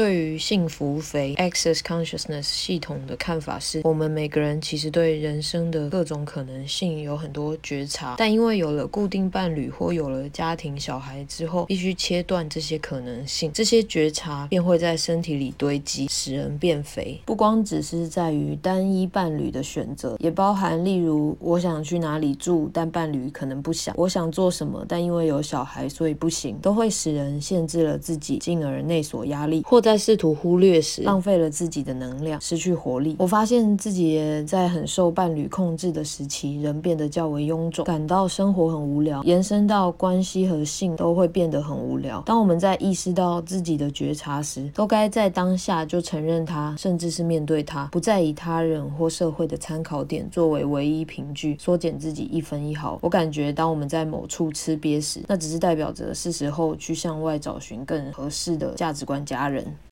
对于幸福肥 Access Consciousness 系统的看法是，我们每个人其实对人生的各种可能性有很多觉察，但因为有了固定伴侣或有了家庭、小孩之后，必须切断这些可能性，这些觉察便会在身体里堆积，使人变肥。不光只是在于单一伴侣的选择，也包含例如我想去哪里住，但伴侣可能不想；我想做什么，但因为有小孩所以不行，都会使人限制了自己，进而内锁压力，或在在试图忽略时浪费了自己的能量，失去活力。我发现自己也在很受伴侣控制的时期，人变得较为臃肿，感到生活很无聊，延伸到关系和性都会变得很无聊。当我们在意识到自己的觉察时，都该在当下就承认它，甚至是面对它，不再以他人或社会的参考点作为唯一凭据，缩减自己一分一毫。我感觉，当我们在某处吃瘪时，那只是代表着是时候去向外找寻更合适的价值观家人。